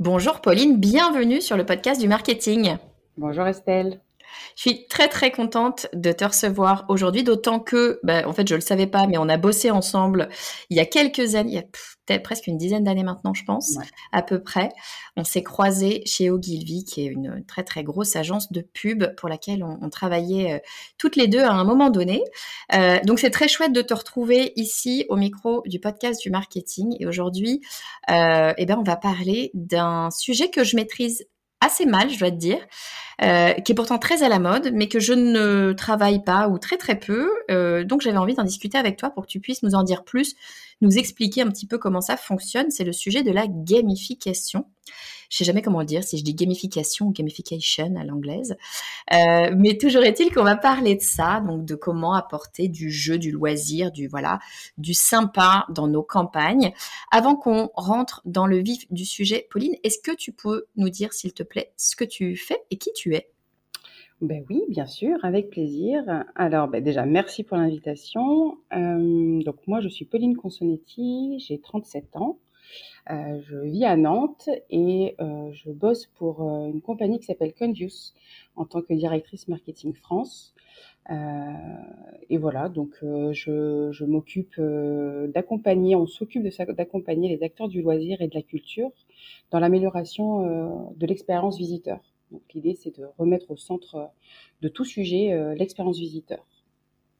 Bonjour Pauline, bienvenue sur le podcast du marketing. Bonjour Estelle. Je suis très très contente de te recevoir aujourd'hui, d'autant que, bah, en fait, je le savais pas, mais on a bossé ensemble il y a quelques années, presque une dizaine d'années maintenant, je pense, à peu près. On s'est croisés chez Ogilvy, qui est une très très grosse agence de pub pour laquelle on, travaillait euh, toutes les deux à un moment donné. Euh, donc c'est très chouette de te retrouver ici au micro du podcast du marketing. Et aujourd'hui, euh, eh ben on va parler d'un sujet que je maîtrise assez mal, je dois te dire, euh, qui est pourtant très à la mode, mais que je ne travaille pas ou très très peu. Euh, donc j'avais envie d'en discuter avec toi pour que tu puisses nous en dire plus, nous expliquer un petit peu comment ça fonctionne. C'est le sujet de la gamification. Je sais jamais comment le dire, si je dis gamification ou gamification à l'anglaise. Euh, mais toujours est-il qu'on va parler de ça, donc de comment apporter du jeu, du loisir, du voilà, du sympa dans nos campagnes. Avant qu'on rentre dans le vif du sujet, Pauline, est-ce que tu peux nous dire, s'il te plaît, ce que tu fais et qui tu es? Ben oui, bien sûr, avec plaisir. Alors, ben déjà, merci pour l'invitation. Euh, donc, moi, je suis Pauline Consonetti, j'ai 37 ans. Euh, je vis à Nantes et euh, je bosse pour euh, une compagnie qui s'appelle Convius en tant que directrice marketing France. et voilà, donc je, je m'occupe d'accompagner, on s'occupe d'accompagner les acteurs du loisir et de la culture dans l'amélioration de l'expérience visiteur. Donc l'idée, c'est de remettre au centre de tout sujet l'expérience visiteur.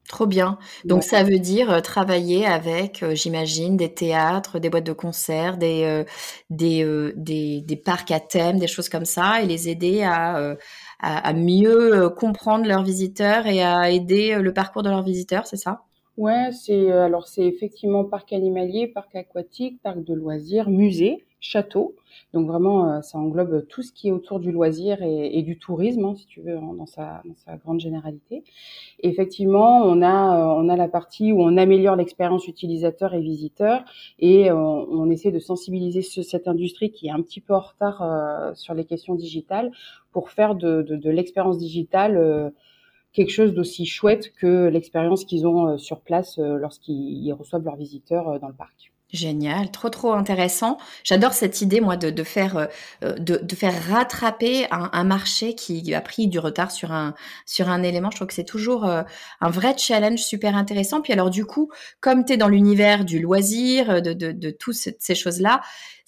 Trop bien. Donc ça veut dire euh, travailler avec, euh, j'imagine, des théâtres, des boîtes de concerts, des, euh, des, des, des, parcs à thème, des choses comme ça, et les aider à, à, à, mieux comprendre leurs visiteurs et à aider le parcours de leurs visiteurs, c'est ça? Ouais, c'est alors c'est effectivement parc animalier, parc aquatique, parc de loisirs, musée château. Donc vraiment, euh, ça englobe tout ce qui est autour du loisir et, du tourisme, hein, si tu veux, dans sa, grande généralité. effectivement, on a, euh, on a la partie où on améliore l'expérience utilisateur et visiteur, et euh, on, essaie de sensibiliser cette industrie qui est un petit peu en retard sur les questions digitales pour faire de, de l'expérience digitale quelque chose d'aussi chouette que l'expérience qu'ils ont sur place lorsqu'ils reçoivent leurs visiteurs dans le parc. Génial, trop trop intéressant. J'adore cette idée moi de, faire euh, euh, de, faire rattraper un, marché qui a pris du retard sur un sur un élément. Je trouve que c'est toujours euh, un vrai challenge super intéressant. Puis alors du coup, comme tu es dans l'univers du loisir, de de, de toutes ces choses là,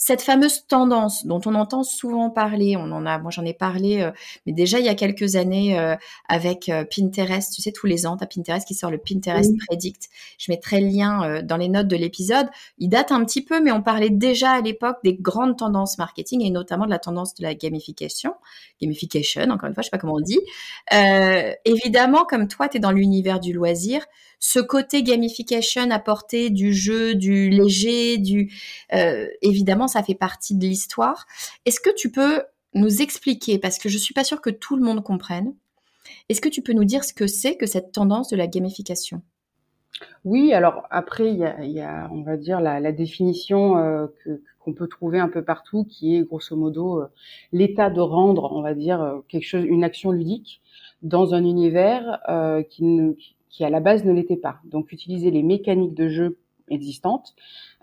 cette fameuse tendance dont on entend souvent parler, on en a, moi j'en ai parlé, euh, mais déjà il y a quelques années euh, avec euh, Pinterest, tu sais tous les ans, as Pinterest qui sort le Pinterest Predict. Je mettrai le lien dans les notes de l'épisode. Il date un petit peu, mais on parlait déjà à l'époque des grandes tendances marketing et notamment de la tendance de la gamification, gamification, encore une fois, je sais pas comment on dit. évidemment, comme toi, tu es dans l'univers du loisir, ce côté gamification, apporter du jeu, du léger, du euh, évidemment, ça fait partie de l'histoire. Est-ce que tu peux nous expliquer, parce que je suis pas sûre que tout le monde comprenne, est-ce que tu peux nous dire ce que c'est que cette tendance de la gamification? Oui, alors après, il y a, on va dire, la, définition euh, qu'on peut trouver un peu partout, qui est grosso modo euh, l'état de rendre, on va dire, quelque chose, une action ludique dans un univers qui, ne, à la base ne l'était pas. Donc utiliser les mécaniques de jeu existantes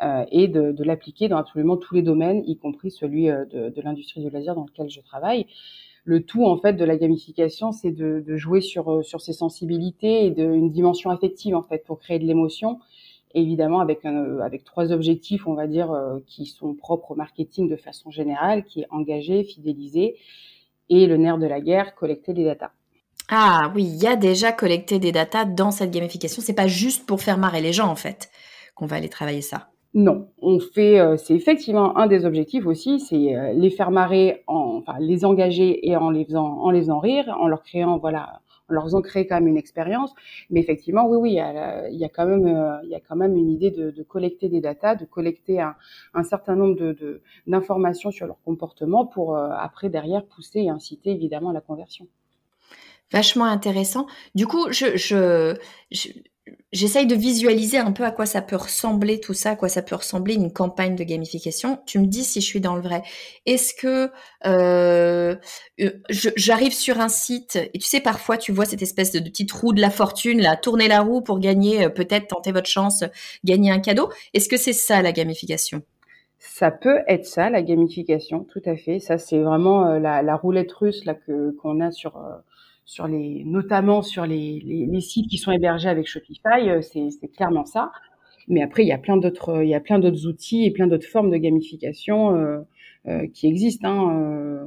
euh, et de, de l'appliquer dans absolument tous les domaines, y compris celui de, de l'industrie du loisir dans lequel je travaille le tout en fait de la gamification, c'est de, de, jouer sur sur ses sensibilités et de, une dimension affective en fait pour créer de l'émotion évidemment avec, un, avec trois objectifs, on va dire, euh, qui sont propres au marketing de façon générale, qui est engager, fidéliser, et le nerf de la guerre, collecter des datas. Ah oui, il y a déjà collecté des datas dans cette gamification. C'est pas juste pour faire marrer les gens en fait qu'on va aller travailler ça. Non, on fait, euh, c'est effectivement un des objectifs aussi, c'est euh, les faire marrer, en, enfin les engager et en les faisant, en les faisant rire, en leur créant voilà en leur faisant créer quand même une expérience. Mais effectivement, oui, oui, il y a, il y quand même, euh, il y a quand même une idée de, de collecter des datas, de collecter un, un certain nombre de, d'informations sur leur comportement pour euh, après derrière pousser et inciter évidemment à la conversion. Vachement intéressant. Du coup, je, je, je j'essaye de visualiser un peu à quoi ça peut ressembler tout ça, à quoi ça peut ressembler une campagne de gamification. Tu me dis si je suis dans le vrai. Est-ce que euh, euh j'arrive sur un site et tu sais parfois tu vois cette espèce de, petite roue de la fortune là, tourner la roue pour gagner euh, peut-être tenter votre chance, gagner un cadeau. Est-ce que c'est ça la gamification? Ça peut être ça, la gamification, tout à fait. Ça, c'est vraiment euh, la, la, roulette russe là que qu'on a sur sur les, notamment sur les, les, sites qui sont hébergés avec Shopify, euh, c'est clairement ça. Mais après, il y a plein d'autres, il y a plein d'autres outils et plein d'autres formes de gamification euh, euh, qui existent. Hein.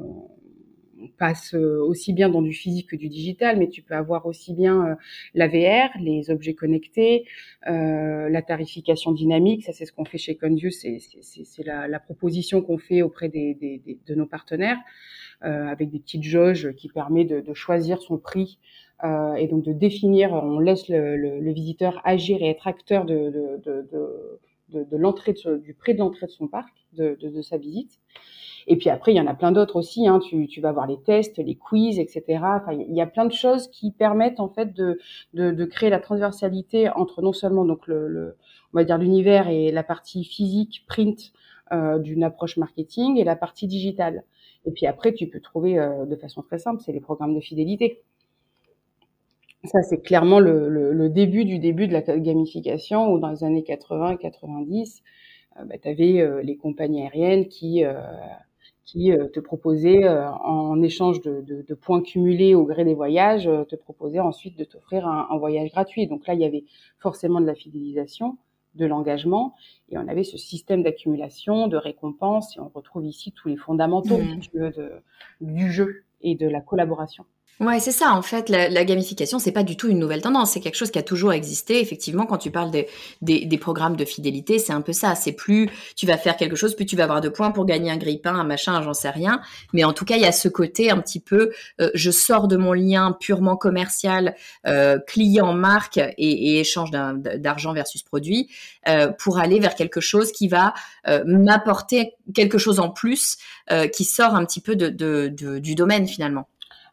Euh, on passe aussi bien dans du physique que du digital, mais tu peux avoir aussi bien la VR, les objets connectés, la tarification dynamique. Ça, c'est ce qu'on fait chez Conview, c'est la, la, proposition qu'on fait auprès des, des, des, de nos partenaires. Euh, avec des petites jauges qui permet de, de choisir son prix euh, et donc de définir. On laisse le, le, le, visiteur agir et être acteur de, de, de, de l'entrée du prix de l'entrée de son parc, de, sa visite. Et puis après, il y en a plein d'autres aussi. Hein. Tu, tu, vas voir les tests, les quiz, etc. Enfin, il y a plein de choses qui permettent en fait de, de, de créer la transversalité entre non seulement donc le, le on va dire l'univers et la partie physique print euh, d'une approche marketing et la partie digitale. Et puis après, tu peux trouver euh, de façon très simple, c'est les programmes de fidélité. Ça, c'est clairement le, le, le, début du début de la gamification, où dans les années 80-90, euh, bah, tu avais euh, les compagnies aériennes qui, euh, qui te proposaient, en échange de, de, de, points cumulés au gré des voyages, te proposaient ensuite de t'offrir un, un, voyage gratuit. Donc là, il y avait forcément de la fidélisation de l'engagement et on avait ce système d'accumulation, de récompense et on retrouve ici tous les fondamentaux mmh. tu veux, de, du jeu et de la collaboration. Ouais, c'est ça. En fait, la, la gamification, c'est pas du tout une nouvelle tendance. C'est quelque chose qui a toujours existé. Effectivement, quand tu parles des, des, des programmes de fidélité, c'est un peu ça. C'est plus tu vas faire quelque chose, plus tu vas avoir de points pour gagner un grille-pain, un machin, j'en sais rien. Mais en tout cas, il y a ce côté un petit peu, euh, je sors de mon lien purement commercial, euh, client, marque et, et échange d'argent versus produit, euh, pour aller vers quelque chose qui va euh, m'apporter quelque chose en plus, euh, qui sort un petit peu de, de, de, du domaine finalement.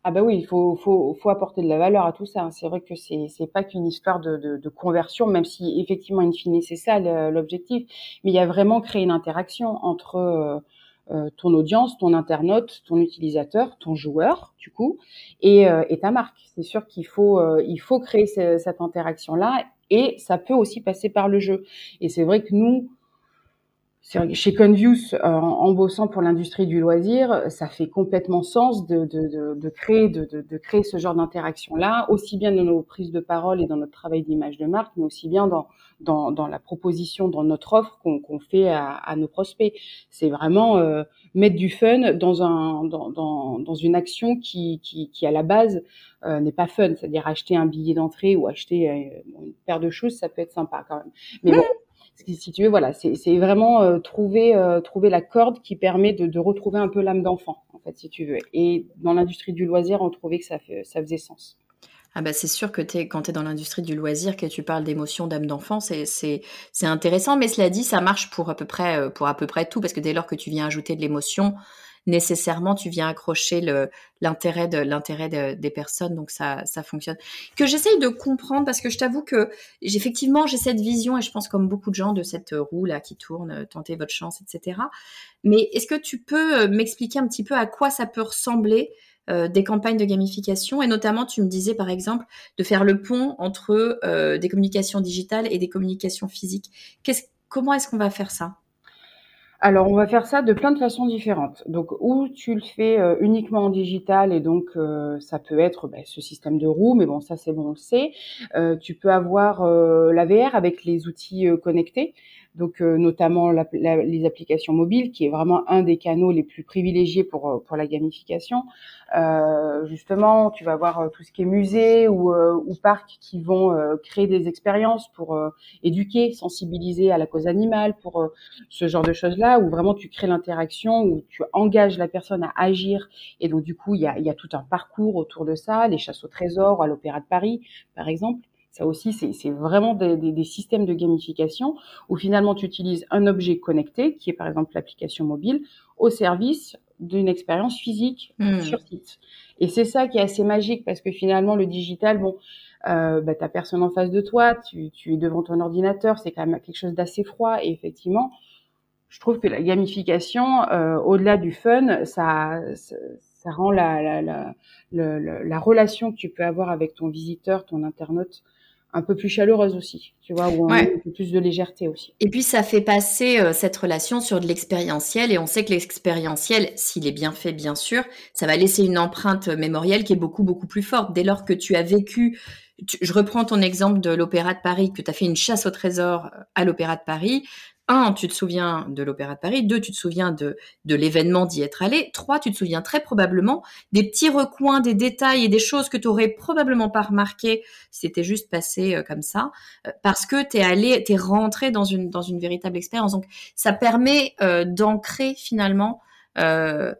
Ah bah oui, il faut, faut, faut apporter de la valeur à tout ça. C'est vrai que c'est c'est pas qu'une histoire de, de, de, conversion, même si effectivement in fine c'est ça l'objectif. Mais il y a vraiment créé une interaction entre euh, euh, ton audience, ton internaute, ton utilisateur, ton joueur, du coup, et, euh, et ta marque. C'est sûr qu'il faut euh, il faut créer cette interaction là, et ça peut aussi passer par le jeu. Et c'est vrai que nous chez Convius, euh, en, bossant pour l'industrie du loisir, ça fait complètement sens de, de, de, de créer, de, créer ce genre d'interaction-là, aussi bien dans nos prises de parole et dans notre travail d'image de marque, mais aussi bien dans, dans, dans la proposition, dans notre offre qu'on fait à, à, nos prospects. C'est vraiment euh, mettre du fun dans, un, dans, dans, dans une action qui, qui, qui à la base, euh, n'est pas fun. C'est-à-dire acheter un billet d'entrée ou acheter euh, une paire de choses, ça peut être sympa quand même. Mais bon, si tu veux, voilà, c'est vraiment euh, trouver euh, trouver la corde qui permet de, retrouver un peu l'âme d'enfant, en fait, si tu veux. Et dans l'industrie du loisir, on trouvait que ça, ça faisait sens. Ah bah c'est sûr que es, quand tu es dans l'industrie du loisir, que tu parles d'émotion, d'âme d'enfant, c'est intéressant, mais cela dit, ça marche pour à peu près euh, pour à peu près tout, parce que dès lors que tu viens ajouter de l'émotion, nécessairement tu viens accrocher l'intérêt de l'intérêt des personnes donc ça ça fonctionne. Que j'essaye de comprendre parce que je t'avoue que effectivement j'ai cette vision et je pense comme beaucoup de gens de cette roue là qui tourne euh, tentez votre chance etc mais est-ce que tu peux euh, m'expliquer un petit peu à quoi ça peut ressembler des campagnes de gamification? Et notamment, tu me disais par exemple de faire le pont entre des communications digitales et des communications physiques. comment est-ce qu'on va faire ça? Alors, on va faire ça de plein de façons différentes. Donc, ou tu le fais euh, uniquement en digital et donc euh, ça peut être ben, ce système de roue, mais bon, ça c'est bon, on le sait. Euh, tu peux avoir la VR avec les outils connectés donc euh, notamment les applications mobiles, qui est vraiment un des canaux les plus privilégiés pour euh, pour la gamification. Euh, justement, tu vas avoir tout ce qui est musée ou, ou parc qui vont créer des expériences pour éduquer, sensibiliser à la cause animale, pour ce genre de choses-là, où vraiment tu crées l'interaction, où tu engages la personne à agir, et donc du coup il y a, y a tout un parcours autour de ça, les chasses au trésor, à l'Opéra de Paris, par exemple. Ça aussi, c'est vraiment des, systèmes de gamification où finalement tu utilises un objet connecté, qui est par exemple l'application mobile, au service d'une expérience physique hmm. sur site. Et c'est ça qui est assez magique parce que finalement le digital, bon, euh, bah, t'as personne en face de toi, tu, es devant ton ordinateur, c'est quand même quelque chose d'assez froid. Et effectivement, je trouve que la gamification, euh, au-delà du fun, ça, ça, rend la, la, la, relation que tu peux avoir avec ton visiteur, ton internaute, un peu plus chaleureuse aussi, tu vois, où on a un peu plus de légèreté aussi. Et puis ça fait passer euh, cette relation sur de l'expérientiel, et on sait que l'expérientiel, s'il est bien fait, bien sûr, ça va laisser une empreinte mémorielle qui est beaucoup beaucoup plus forte. Dès lors que tu as vécu, je reprends ton exemple de l'Opéra de Paris, que tu as fait une chasse au trésor euh, à l'Opéra de Paris, un, tu te souviens de l'Opéra de Paris. Deux, tu te souviens de, de l'événement d'y être allé. Trois, tu te souviens très probablement des petits recoins, des détails et des choses que tu aurais probablement pas remarqué si c'était juste passé euh, comme ça, euh, parce que tu es allé, tu rentré dans une, dans une véritable expérience. Donc, ça permet euh, d'ancrer finalement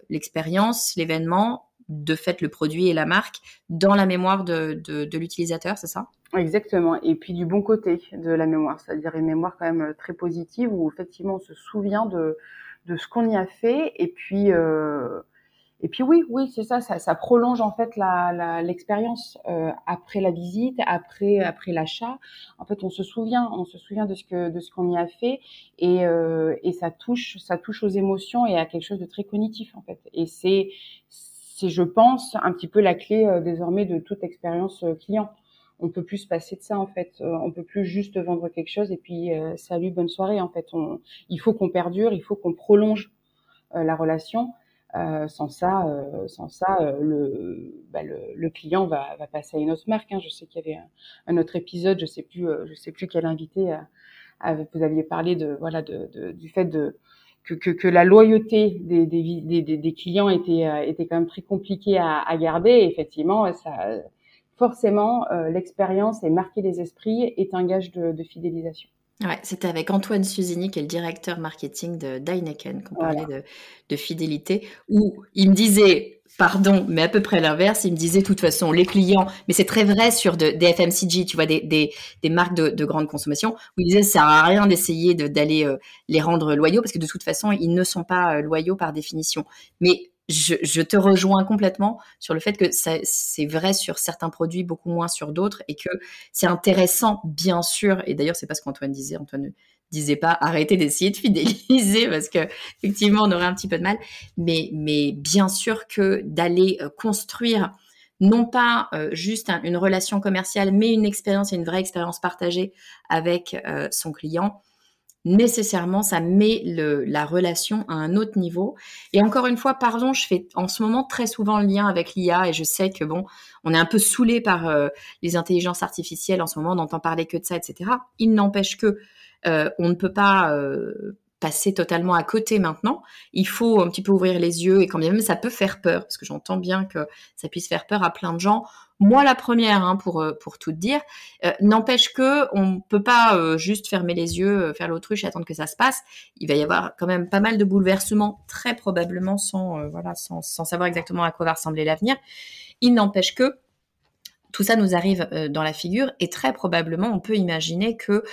l'expérience, l'événement, de fait le produit et la marque dans la mémoire de, de, l'utilisateur, c'est ça? Exactement. Et puis du bon côté de la mémoire, c'est-à-dire une mémoire quand même très positive où effectivement on se souvient de, de ce qu'on y a fait. Et puis, euh, et puis oui, oui, c'est ça, ça, prolonge en fait la, l'expérience euh, après la visite, après après l'achat. En fait, on se souvient, on se souvient de ce que de ce qu'on y a fait et euh, et ça touche, ça touche aux émotions et à quelque chose de très cognitif en fait. Et c'est c'est, je pense, un petit peu la clé euh, désormais de toute expérience euh, client on peut plus se passer de ça en fait. Euh, on peut plus juste vendre quelque chose et puis salut, bonne soirée en fait. Il faut qu'on perdure, il faut qu'on prolonge la relation. sans ça, sans ça, bah, le, le, client va, passer à une autre marque. Hein. Je sais qu'il y avait un, autre épisode, je sais plus, je sais plus quel invité vous aviez parlé de voilà du fait de que, la loyauté des, clients était, était quand même très compliquée à, garder. Effectivement, ça, forcément, euh, l'expérience et marquer les esprits est un gage de, fidélisation. Ouais, c'était avec Antoine Suzini, qui est le directeur marketing de Dyneken, qu'on parlait de, de, fidélité, où il me disait, pardon, mais à peu près l'inverse, il me disait, de toute façon, les clients, mais c'est très vrai sur de, des FMCG, tu vois, des, des, des marques de, de, grande consommation, où il disait, ça sert à rien d'essayer d'aller euh, les rendre loyaux, parce que de toute façon, ils ne sont pas euh, loyaux par définition. Mais je, te rejoins complètement sur le fait que c'est vrai sur certains produits, beaucoup moins sur d'autres, et que c'est intéressant, bien sûr. Et d'ailleurs, c'est pas ce qu'Antoine disait. Antoine disait pas arrêtez d'essayer de fidéliser parce que effectivement, on aurait un petit peu de mal. Mais, mais bien sûr que d'aller euh, construire non pas euh, juste une relation commerciale, mais une expérience une vraie expérience partagée avec euh, son client, nécessairement, ça met le, la relation à un autre niveau. Et encore une fois, pardon, je fais en ce moment très souvent le lien avec l'IA et je sais que bon, on est un peu saoulé par euh, les intelligences artificielles en ce moment, on n'entend parler que de ça, etc. Il n'empêche que euh, on ne peut pas euh, passer totalement à côté maintenant. Il faut un petit peu ouvrir les yeux et quand même ça peut faire peur, parce que j'entends bien que ça puisse faire peur à plein de gens. Moi, la première, hein, pour euh, pour tout dire, euh, n'empêche que on peut pas euh, juste fermer les yeux, faire l'autruche et attendre que ça se passe. Il va y avoir quand même pas mal de bouleversements, très probablement sans voilà, sans, sans savoir exactement à quoi va ressembler l'avenir. Il n'empêche que tout ça nous arrive dans la figure et très probablement on peut imaginer que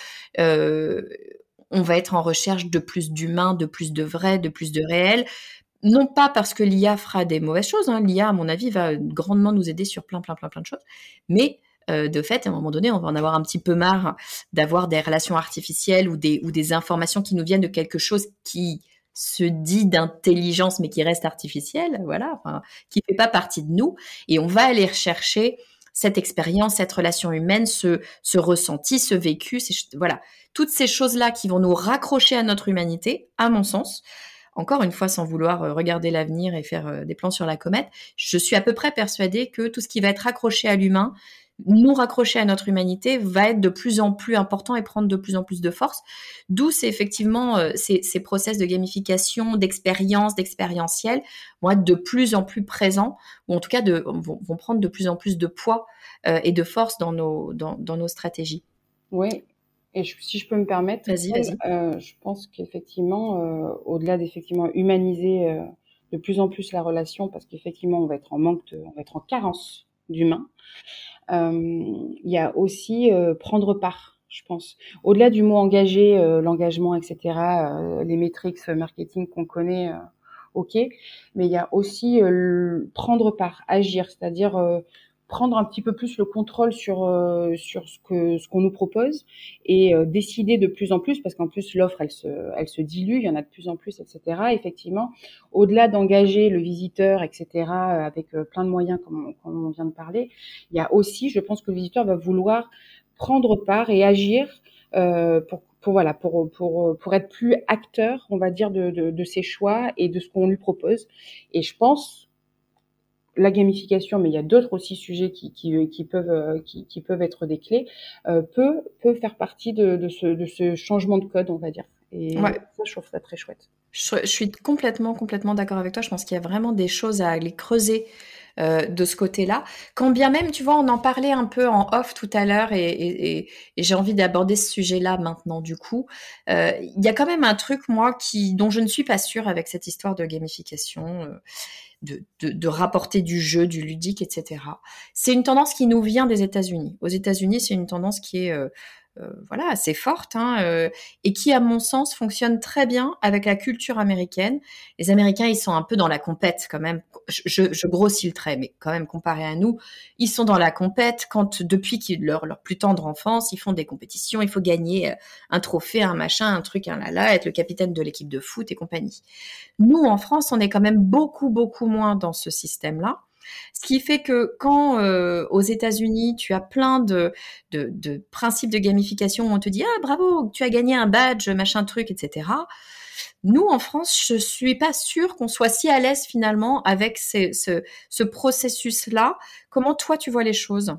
on va être en recherche de plus d'humains, de plus de vrai, de plus de réel. Non pas parce que l'IA fera des mauvaises choses, hein. l'IA, à mon avis, va grandement nous aider sur plein, plein, plein, plein de choses, mais euh, de fait, à un moment donné, on va en avoir un petit peu marre d'avoir des relations artificielles ou des, ou des informations qui nous viennent de quelque chose qui se dit d'intelligence, mais qui reste artificielle, voilà, enfin, qui fait pas partie de nous. Et on va aller rechercher cette expérience, cette relation humaine, ce, ressenti, ce vécu, voilà, toutes ces choses-là qui vont nous raccrocher à notre humanité, à mon sens. Encore une fois, sans vouloir euh, regarder l'avenir et faire euh, des plans sur la comète, je suis à peu près persuadée que tout ce qui va être raccroché à l'humain, nous raccrocher à notre humanité va être de plus en plus important et prendre de plus en plus de force. D'où c'est effectivement euh, ces, ces, process de gamification, d'expérience, d'expérientiel vont être de plus en plus présents, ou en tout cas de, vont, vont prendre de plus en plus de poids euh, et de force dans nos, dans, dans nos stratégies. Oui, et si je peux me permettre, euh, je pense qu'effectivement, au-delà d'effectivement humaniser de plus en plus la relation, parce qu'effectivement, on va être en manque, de, on va être en carence d'humain. Il y a aussi prendre part, je pense. Au-delà du mot engagé, l'engagement, etc., les métriques marketing qu'on connaît, ok. Mais il y a aussi prendre part, agir, c'est-à-dire prendre un petit peu plus le contrôle sur euh, sur ce que ce qu'on nous propose et euh, décider de plus en plus parce qu'en plus l'offre elle se elle se dilue il y en a de plus en plus etc effectivement au-delà d'engager le visiteur etc euh, avec plein de moyens comme on, vient de parler il y a aussi je pense que le visiteur va vouloir prendre part et agir pour pour voilà pour pour pour être plus acteur on va dire de, de, de ses choix et de ce qu'on lui propose. Et je pense la gamification, mais il y a d'autres aussi sujets qui, qui, qui peuvent, euh, qui, qui, peuvent être des clés, euh, peut, peut faire partie de, de, ce, de ce changement de code, on va dire. Et ça, je trouve ça très chouette. Je, je suis complètement, complètement d'accord avec toi. Je pense qu'il y a vraiment des choses à aller creuser euh, de ce côté-là. Quand bien même, tu vois, on en parlait un peu en off tout à l'heure et, et, et j'ai envie d'aborder ce sujet-là maintenant. Du coup, euh, il y a quand même un truc moi qui dont je ne suis pas sûre avec cette histoire de gamification. Euh, de, de, de, rapporter du jeu, du ludique, etc. C'est une tendance qui nous vient des États-Unis. Aux États-Unis, c'est une tendance qui est euh, voilà assez forte hein, euh, et qui, à mon sens, fonctionne très bien avec la culture américaine. Les Américains, ils sont un peu dans la compète quand même. Je, je grossis le trait, mais quand même comparé à nous, ils sont dans la compète quand depuis qu'ils leur leur plus tendre enfance, ils font des compétitions, il faut gagner un trophée, un machin, un truc, un là être le capitaine de l'équipe de foot et compagnie. Nous, en France, on est quand même beaucoup beaucoup moins dans ce système-là. Ce qui fait que quand euh, aux États-Unis, tu as plein de, principes de gamification où on te dit ah bravo, tu as gagné un badge, machin truc, etc. Nous, en France, je suis pas sûre qu'on soit si à l'aise finalement avec ce, ce processus-là. Comment toi, tu vois les choses?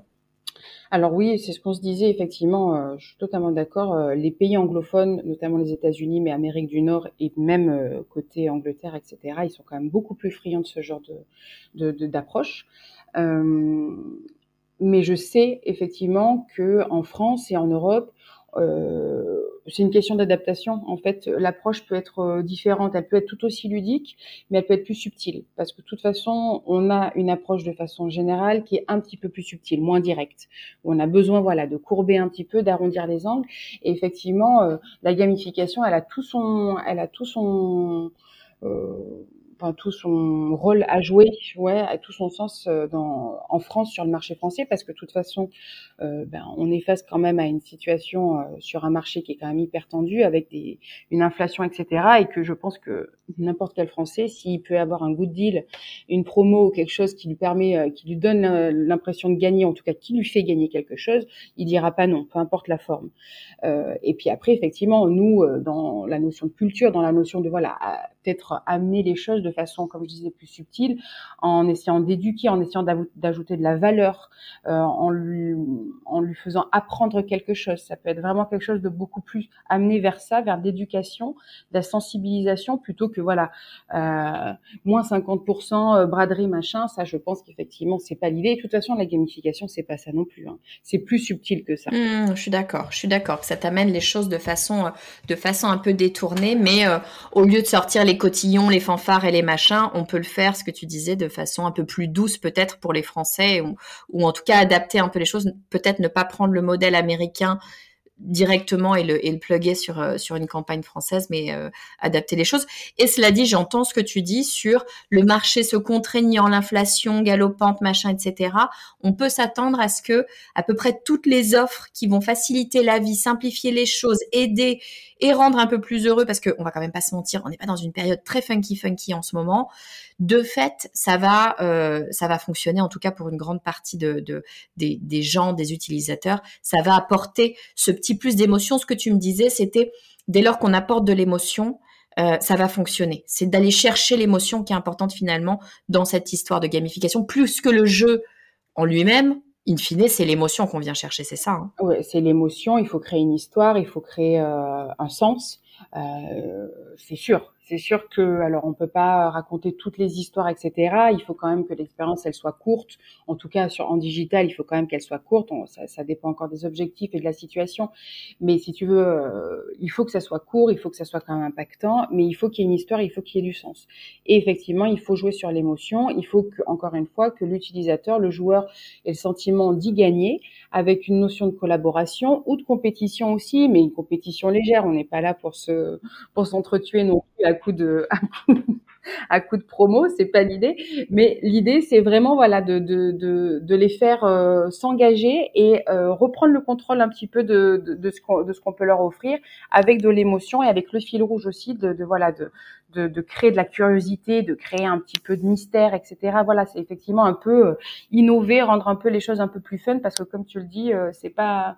Alors oui, c'est ce qu'on se disait effectivement. Euh, je suis totalement d'accord. Euh, les pays anglophones, notamment les États-Unis, mais Amérique du Nord et même euh, côté Angleterre, etc., ils sont quand même beaucoup plus friands de ce genre d'approche. mais je sais effectivement que en France et en Europe, c'est une question d'adaptation. En fait, l'approche peut être euh, différente. Elle peut être tout aussi ludique, mais elle peut être plus subtile. Parce que de toute façon, on a une approche de façon générale qui est un petit peu plus subtile, moins directe. On a besoin, voilà, de courber un petit peu, d'arrondir les angles. Et effectivement, euh, la gamification, elle a tout son, elle a tout son, euh, enfin, tout son rôle à jouer, ouais, a tout son sens euh, dans, en France sur le marché français, parce que de toute façon, euh, ben, on est face quand même à une situation euh, sur un marché qui est quand même hyper tendu, avec des, une inflation, etc. Et que je pense que n'importe quel Français, s'il peut avoir un good deal, une promo ou quelque chose qui lui permet, euh, qui lui donne l'impression de gagner, en tout cas qui lui fait gagner quelque chose, il dira pas non, peu importe la forme. Euh, et puis après, effectivement, nous, dans la notion de culture, dans la notion de voilà, peut-être amener les choses de façon, comme je disais, plus subtile, en essayant d'éduquer, en essayant d'ajouter de la valeur, euh, en, lui, faisant apprendre quelque chose. Ça peut être vraiment quelque chose de beaucoup plus amené vers ça, vers l'éducation, la sensibilisation, plutôt que voilà, euh, moins 50% euh, braderie machin. Ça, je pense qu'effectivement, c'est pas l'idée. de toute façon, la gamification, c'est pas ça non plus. Hein. C'est plus subtil que ça. Mmh, je suis d'accord. Je suis d'accord que ça t'amène les choses de façon, de façon un peu détournée, mais euh, au lieu de sortir les cotillons, les fanfares et les machins, on peut le faire, ce que tu disais, de façon un peu plus douce peut-être pour les Français, ou, en tout cas adapter un peu les choses, peut-être ne pas prendre le modèle américain directement et le, plugger sur, euh, sur une campagne française, mais euh, adapter les choses. Et cela dit, j'entends ce que tu dis sur le marché se contraignant, l'inflation galopante, machin, etc. On peut s'attendre à ce que à peu près toutes les offres qui vont faciliter la vie, simplifier les choses, aider et rendre un peu plus heureux, parce qu'on va quand même pas se mentir, on n'est pas dans une période très funky funky en ce moment. De fait, ça va, euh, ça va fonctionner en tout cas pour une grande partie de, de des, des gens, des utilisateurs. Ça va apporter ce petit plus d'émotion. Ce que tu me disais, c'était dès lors qu'on apporte de l'émotion, euh, ça va fonctionner. C'est d'aller chercher l'émotion qui est importante finalement dans cette histoire de gamification, plus que le jeu en lui-même. In fine, c'est l'émotion qu'on vient chercher, c'est ça. Hein. Ouais, c'est l'émotion. Il faut créer une histoire, il faut créer euh, un sens. Euh, c'est sûr, c'est sûr que, alors, on peut pas raconter toutes les histoires, etc. Il faut quand même que l'expérience elle soit courte. En tout cas, sur en digital, il faut quand même qu'elle soit courte. ça, ça, dépend encore des objectifs et de la situation. Mais si tu veux, euh, il faut que ça soit court, il faut que ça soit quand même impactant. Mais il faut qu'il y ait une histoire, il faut qu'il y ait du sens. Et effectivement, il faut jouer sur l'émotion. Il faut que, encore une fois, que l'utilisateur, le joueur, ait le sentiment d'y gagner avec une notion de collaboration ou de compétition aussi, mais une compétition légère. On n'est pas là pour se pour s'entretuer non plus coup de à coup de promo, c'est pas l'idée. Mais l'idée, c'est vraiment voilà de, de, de, les faire euh, s'engager et euh, reprendre le contrôle un petit peu de, ce qu'on de ce qu'on peut leur offrir avec de l'émotion et avec le fil rouge aussi de, de voilà de, de, de créer de la curiosité, de créer un petit peu de mystère, etc. Voilà, c'est effectivement un peu euh, innover, rendre un peu les choses un peu plus fun parce que comme tu le dis, c'est pas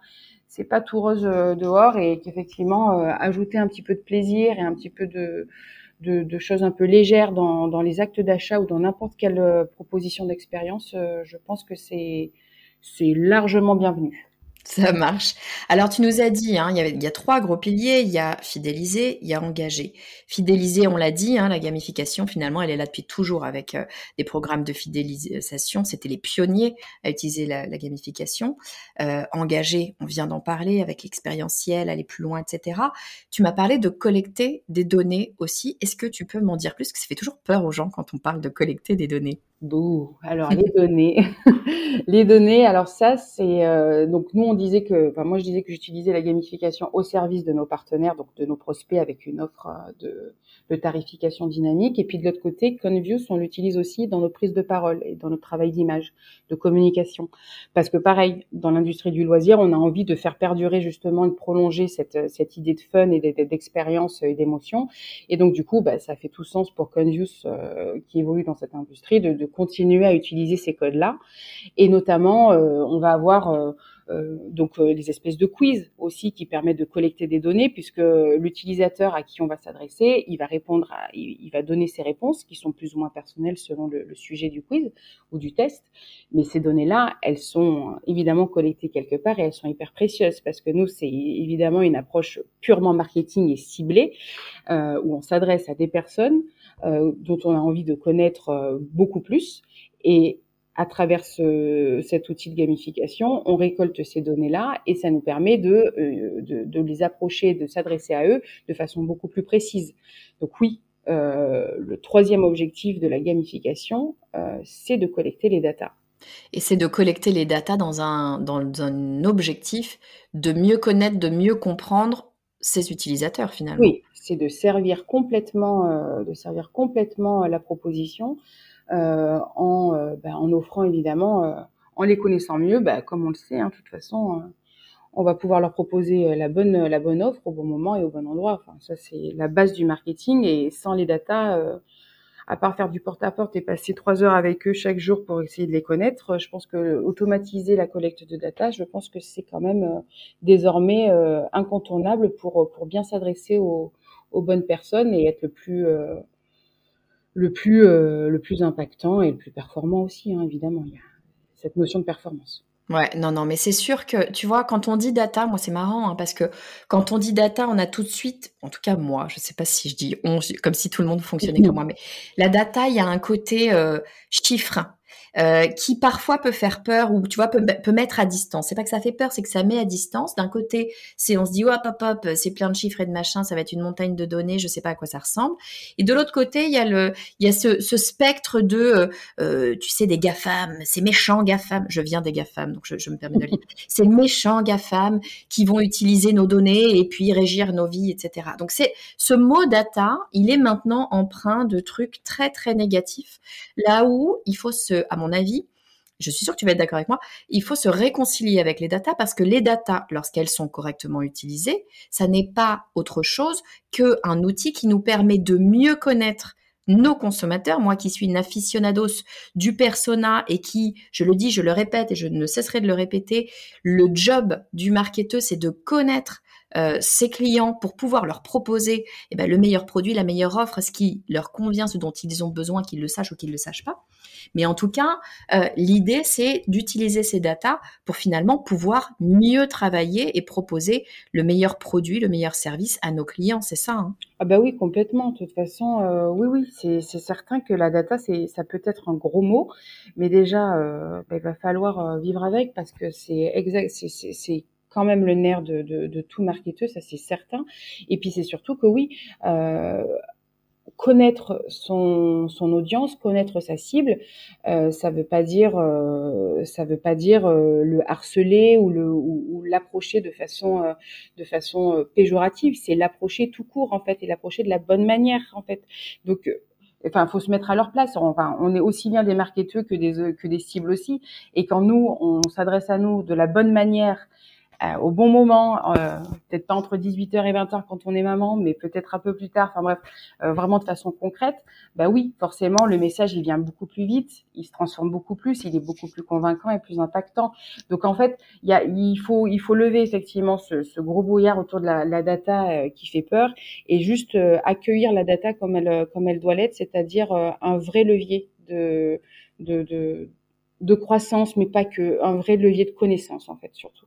c'est pas tout rose dehors et qu'effectivement ajouter un petit peu de plaisir et un petit peu de de, choses un peu légères dans, dans les actes d'achat ou dans n'importe quelle euh, proposition d'expérience, euh, je pense que c'est c'est largement bienvenu. Ça marche. Alors, tu nous as dit, hein, il, y y a trois gros piliers. Il y a fidéliser, il y a engager. Fidéliser, on l'a dit, hein, la gamification, finalement, elle est là depuis toujours avec euh, des programmes de fidélisation. C'était les pionniers à utiliser la, la gamification. Euh, engager, on vient d'en parler avec l'expérientiel, aller plus loin, etc. Tu m'as parlé de collecter des données aussi. Est-ce que tu peux m'en dire plus? Parce que ça fait toujours peur aux gens quand on parle de collecter des données. Bouh. Alors les données, les données. Alors ça, c'est euh, donc nous on disait que, enfin moi je disais que j'utilisais la gamification au service de nos partenaires, donc de nos prospects avec une offre euh, de de tarification dynamique. Et puis de l'autre côté, Conviews, on l'utilise aussi dans nos prises de parole et dans notre travail d'image, de communication. Parce que pareil, dans l'industrie du loisir, on a envie de faire perdurer justement et de prolonger cette, cette idée de fun et d'expérience et d'émotion. Et donc du coup, bah, ça fait tout sens pour Conviews euh, qui évolue dans cette industrie de, de continuer à utiliser ces codes-là. Et notamment, euh, on va avoir... Euh, euh, donc les espèces de quiz aussi qui permettent de collecter des données puisque l'utilisateur à qui on va s'adresser, il va répondre, à, il, va donner ses réponses qui sont plus ou moins personnelles selon le, sujet du quiz ou du test. Mais ces données-là, elles sont évidemment collectées quelque part et elles sont hyper précieuses parce que nous, c'est évidemment une approche purement marketing et ciblée où on s'adresse à des personnes dont on a envie de connaître euh, beaucoup plus et à travers ce, cet outil de gamification, on récolte ces données-là et ça nous permet de, euh, de, de les approcher, de s'adresser à eux de façon beaucoup plus précise. Donc oui, euh, le troisième objectif de la gamification, euh, c'est de collecter les datas. Et c'est de collecter les datas dans un, dans un objectif de mieux connaître, de mieux comprendre ses utilisateurs finalement. Oui, c'est de servir complètement, euh, de servir complètement la proposition euh, en, euh, ben, en offrant évidemment, euh, en les connaissant mieux, ben, comme on le sait, hein, de toute façon, on va pouvoir leur proposer la bonne, la bonne offre au bon moment et au bon endroit. Enfin, ça, c'est la base du marketing. Et sans les datas, à part faire du porte-à-porte et passer trois heures avec eux chaque jour pour essayer de les connaître, je pense que automatiser la collecte de data, je pense que c'est quand même désormais incontournable pour, pour bien s'adresser aux, aux bonnes personnes et être le plus le plus, euh, le plus impactant et le plus performant aussi, hein, évidemment. Il y a cette notion de performance. Ouais, non, non, mais c'est sûr que, tu vois, quand on dit data, moi c'est marrant, hein, parce que quand on dit data, on a tout de suite, en tout cas moi, je sais pas si je dis on, comme si tout le monde fonctionnait comme moi, mais la data, il y a un côté euh, chiffre. Euh, qui parfois peut faire peur ou tu vois peut, peut mettre à distance. C'est pas que ça fait peur, c'est que ça met à distance. D'un côté, c'est on se dit hop hop hop, c'est plein de chiffres et de machins, ça va être une montagne de données, je sais pas à quoi ça ressemble. Et de l'autre côté, il y a le il y a ce, ce spectre de euh, euh tu sais des gafam, ces méchants gafam. Je viens des gafam, donc je, je me permets de le dire. Ces méchants gafam qui vont utiliser nos données et puis régir nos vies, etc. Donc c'est ce mot data, il est maintenant empreint de trucs très très négatifs. Là où il faut se, à mon avis, je suis sûre que tu vas être d'accord avec moi, il faut se réconcilier avec les datas parce que les datas, lorsqu'elles sont correctement utilisées, ça n'est pas autre chose qu'un outil qui nous permet de mieux connaître nos consommateurs, moi qui suis une aficionados du persona et qui, je le dis, je le répète et je ne cesserai de le répéter, le job du marketeur, c'est de connaître euh, ses clients pour pouvoir leur proposer eh ben, le meilleur produit, la meilleure offre, ce qui leur convient, ce dont ils ont besoin, qu'ils le sachent ou qu'ils ne le sachent pas. Mais en tout cas, euh, l'idée, c'est d'utiliser ces datas pour finalement pouvoir mieux travailler et proposer le meilleur produit, le meilleur service à nos clients. C'est ça. Hein? Ah bah oui, complètement. De toute façon, euh, oui, oui, c'est certain que la data, ça peut être un gros mot, mais déjà, euh, bah, il va falloir vivre avec parce que c'est exact, c'est quand même le nerf de, de, de tout marketeur, ça c'est certain. Et puis c'est surtout que oui, euh, connaître son, son audience, connaître sa cible, euh, ça veut pas dire euh, ça veut pas dire euh, le harceler ou le ou, l'approcher de façon euh, de façon péjorative, c'est l'approcher tout court en fait et l'approcher de la bonne manière en fait. Donc enfin faut se mettre à leur place enfin on est aussi bien des marketeurs que des que des cibles aussi et quand nous on s'adresse à nous de la bonne manière euh, au bon moment, euh, peut-être pas entre 18h et 20h quand on est maman, mais peut-être un peu plus tard, enfin bref, euh, vraiment de façon concrète, bah oui, forcément, le message, il vient beaucoup plus vite, il se transforme beaucoup plus, il est beaucoup plus convaincant et plus impactant. Donc en fait, il, y a, il, faut, il faut lever effectivement ce, ce gros brouillard autour de la, la data qui fait peur et juste accueillir la data comme elle, comme elle doit l'être, c'est-à-dire un vrai levier de, de, de, de croissance, mais pas que, un vrai levier de connaissance en fait surtout.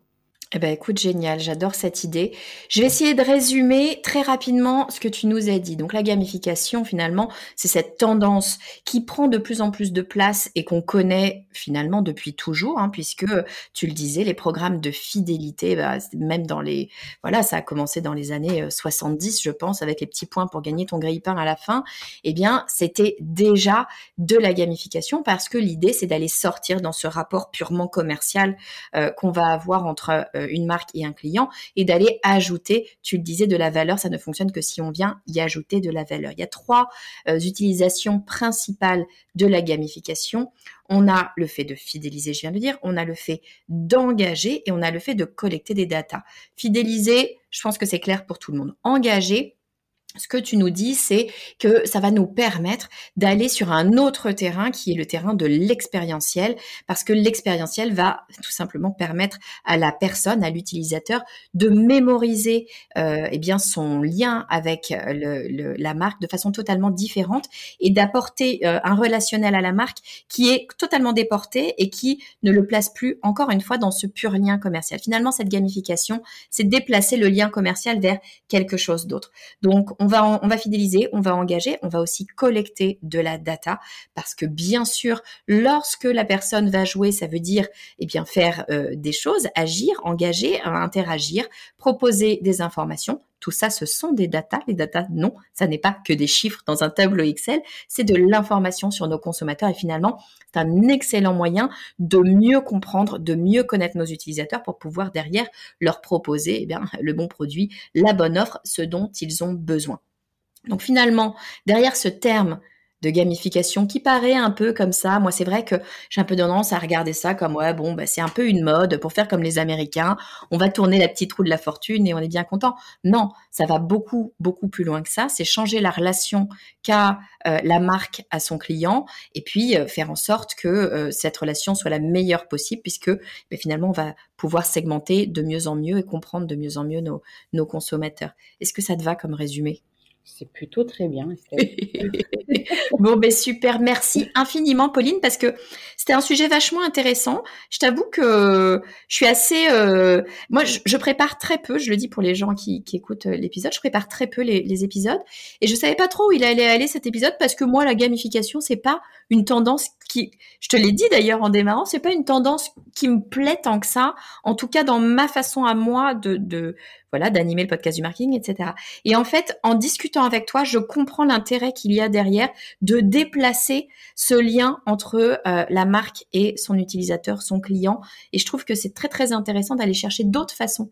Eh ben écoute, génial, j'adore cette idée. Je vais essayer de résumer très rapidement ce que tu nous as dit. Donc la gamification, finalement, c'est cette tendance qui prend de plus en plus de place et qu'on connaît finalement depuis toujours, hein, puisque tu le disais, les programmes de fidélité, bah, même dans les, voilà, ça a commencé dans les années 70, euh, je pense, avec les petits points pour gagner ton grille-pain à la fin. Eh bien, c'était déjà de la gamification parce que l'idée, c'est d'aller sortir dans ce rapport purement commercial euh, qu'on va avoir entre euh, une marque et un client et d'aller ajouter, tu le disais, de la valeur. Ça ne fonctionne que si on vient y ajouter de la valeur. Il y a trois euh, utilisations principales de la gamification. On a le fait de fidéliser, je viens de dire, on a le fait d'engager et on a le fait de collecter des datas. Fidéliser, je pense que c'est clair pour tout le monde. Engager, ce que tu nous dis, c'est que ça va nous permettre d'aller sur un autre terrain qui est le terrain de l'expérientiel, parce que l'expérientiel va tout simplement permettre à la personne, à l'utilisateur, de mémoriser euh, eh bien son lien avec euh, la marque de façon totalement différente et d'apporter euh, un relationnel à la marque qui est totalement déporté et qui ne le place plus encore une fois dans ce pur lien commercial. Finalement, cette gamification, c'est déplacer le lien commercial vers quelque chose d'autre. Donc on va, fidéliser, on va engager, on va aussi collecter de la data parce que bien sûr, lorsque la personne va jouer, ça veut dire eh bien faire euh, des choses, agir, engager, interagir, proposer des informations. Tout ça, ce sont des datas. Les datas, non, ça n'est pas que des chiffres dans un tableau Excel, c'est de l'information sur nos consommateurs et finalement, c'est un excellent moyen de mieux comprendre, de mieux connaître nos utilisateurs pour pouvoir derrière leur proposer eh bien, le bon produit, la bonne offre, ce dont ils ont besoin. Donc finalement, derrière ce terme de gamification qui paraît un peu comme ça. Moi, c'est vrai que j'ai un peu tendance à regarder ça comme ouais, bon, bah, c'est un peu une mode pour faire comme les Américains. On va tourner la petite roue de la fortune et on est bien content. Non, ça va beaucoup, beaucoup plus loin que ça. C'est changer la relation qu'a euh, la marque à son client et puis euh, faire en sorte que euh, cette relation soit la meilleure possible puisque bah, finalement, on va pouvoir segmenter de mieux en mieux et comprendre de mieux en mieux nos, nos consommateurs. Est-ce que ça te va comme résumé? C'est plutôt très bien. bon, ben super. Merci infiniment, Pauline, parce que c'était un sujet vachement intéressant. Je t'avoue que je suis assez. Euh, moi, je, prépare très peu. Je le dis pour les gens qui, écoutent euh, l'épisode. Je prépare très peu les, épisodes, et je savais pas trop où il allait aller cet épisode parce que moi, la gamification, c'est pas une tendance qui, je te l'ai dit d'ailleurs en démarrant, c'est pas une tendance qui me plaît tant que ça. En tout cas, dans ma façon à moi de voilà, d'animer le podcast du marketing, etc. Et en fait, en discutant avec toi, je comprends l'intérêt qu'il y a derrière de déplacer ce lien entre euh, la marque et son utilisateur, son client. Et je trouve que c'est très très intéressant d'aller chercher d'autres façons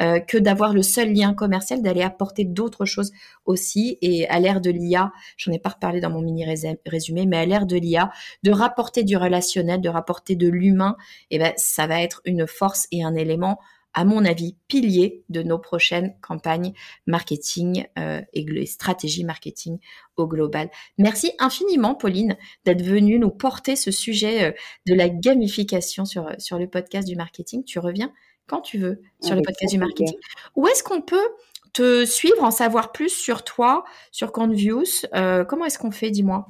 euh, que d'avoir le seul lien commercial, d'aller apporter d'autres choses aussi. Et à l'ère de l'IA, j'en ai pas reparlé dans mon mini résumé, mais à l'ère de l'IA, de rapporter du relationnel, de rapporter de l'humain, eh ben ça va être une force et un élément à mon avis, pilier de nos prochaines campagnes marketing euh, et stratégies marketing au global. Merci infiniment, Pauline, d'être venue nous porter ce sujet euh, de la gamification sur, sur le podcast du marketing. Tu reviens quand tu veux sur le podcast du marketing. Où est-ce qu'on peut te suivre, en savoir plus sur toi, sur Conviews euh, Comment est-ce qu'on fait, dis-moi?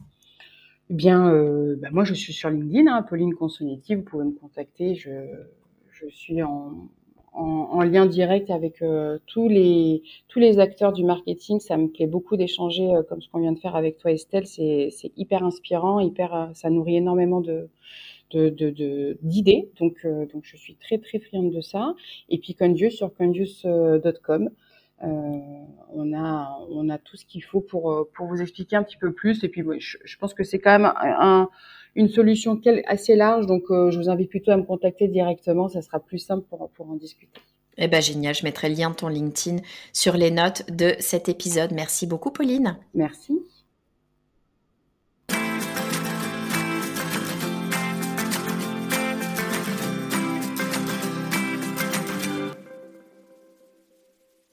Eh Bien, euh, bah, moi je suis sur LinkedIn, hein, Pauline Consonetti, vous pouvez me contacter. Je, je suis en, en, lien direct avec euh, tous les tous les acteurs du marketing. Ça me plaît beaucoup d'échanger comme ce qu'on vient de faire avec toi, Estelle. C'est hyper inspirant, hyper, ça nourrit énormément de d'idées. De, donc, euh, donc, je suis très, très friande de ça. Et puis, Condius sur condius.com. Euh, on a on a tout ce qu'il faut pour pour vous expliquer un petit peu plus et puis je, je pense que c'est quand même un, une solution assez large donc euh, je vous invite plutôt à me contacter directement ça sera plus simple pour pour en discuter. Eh ben génial, je mettrai le lien de ton LinkedIn sur les notes de cet épisode. Merci beaucoup Pauline. Merci.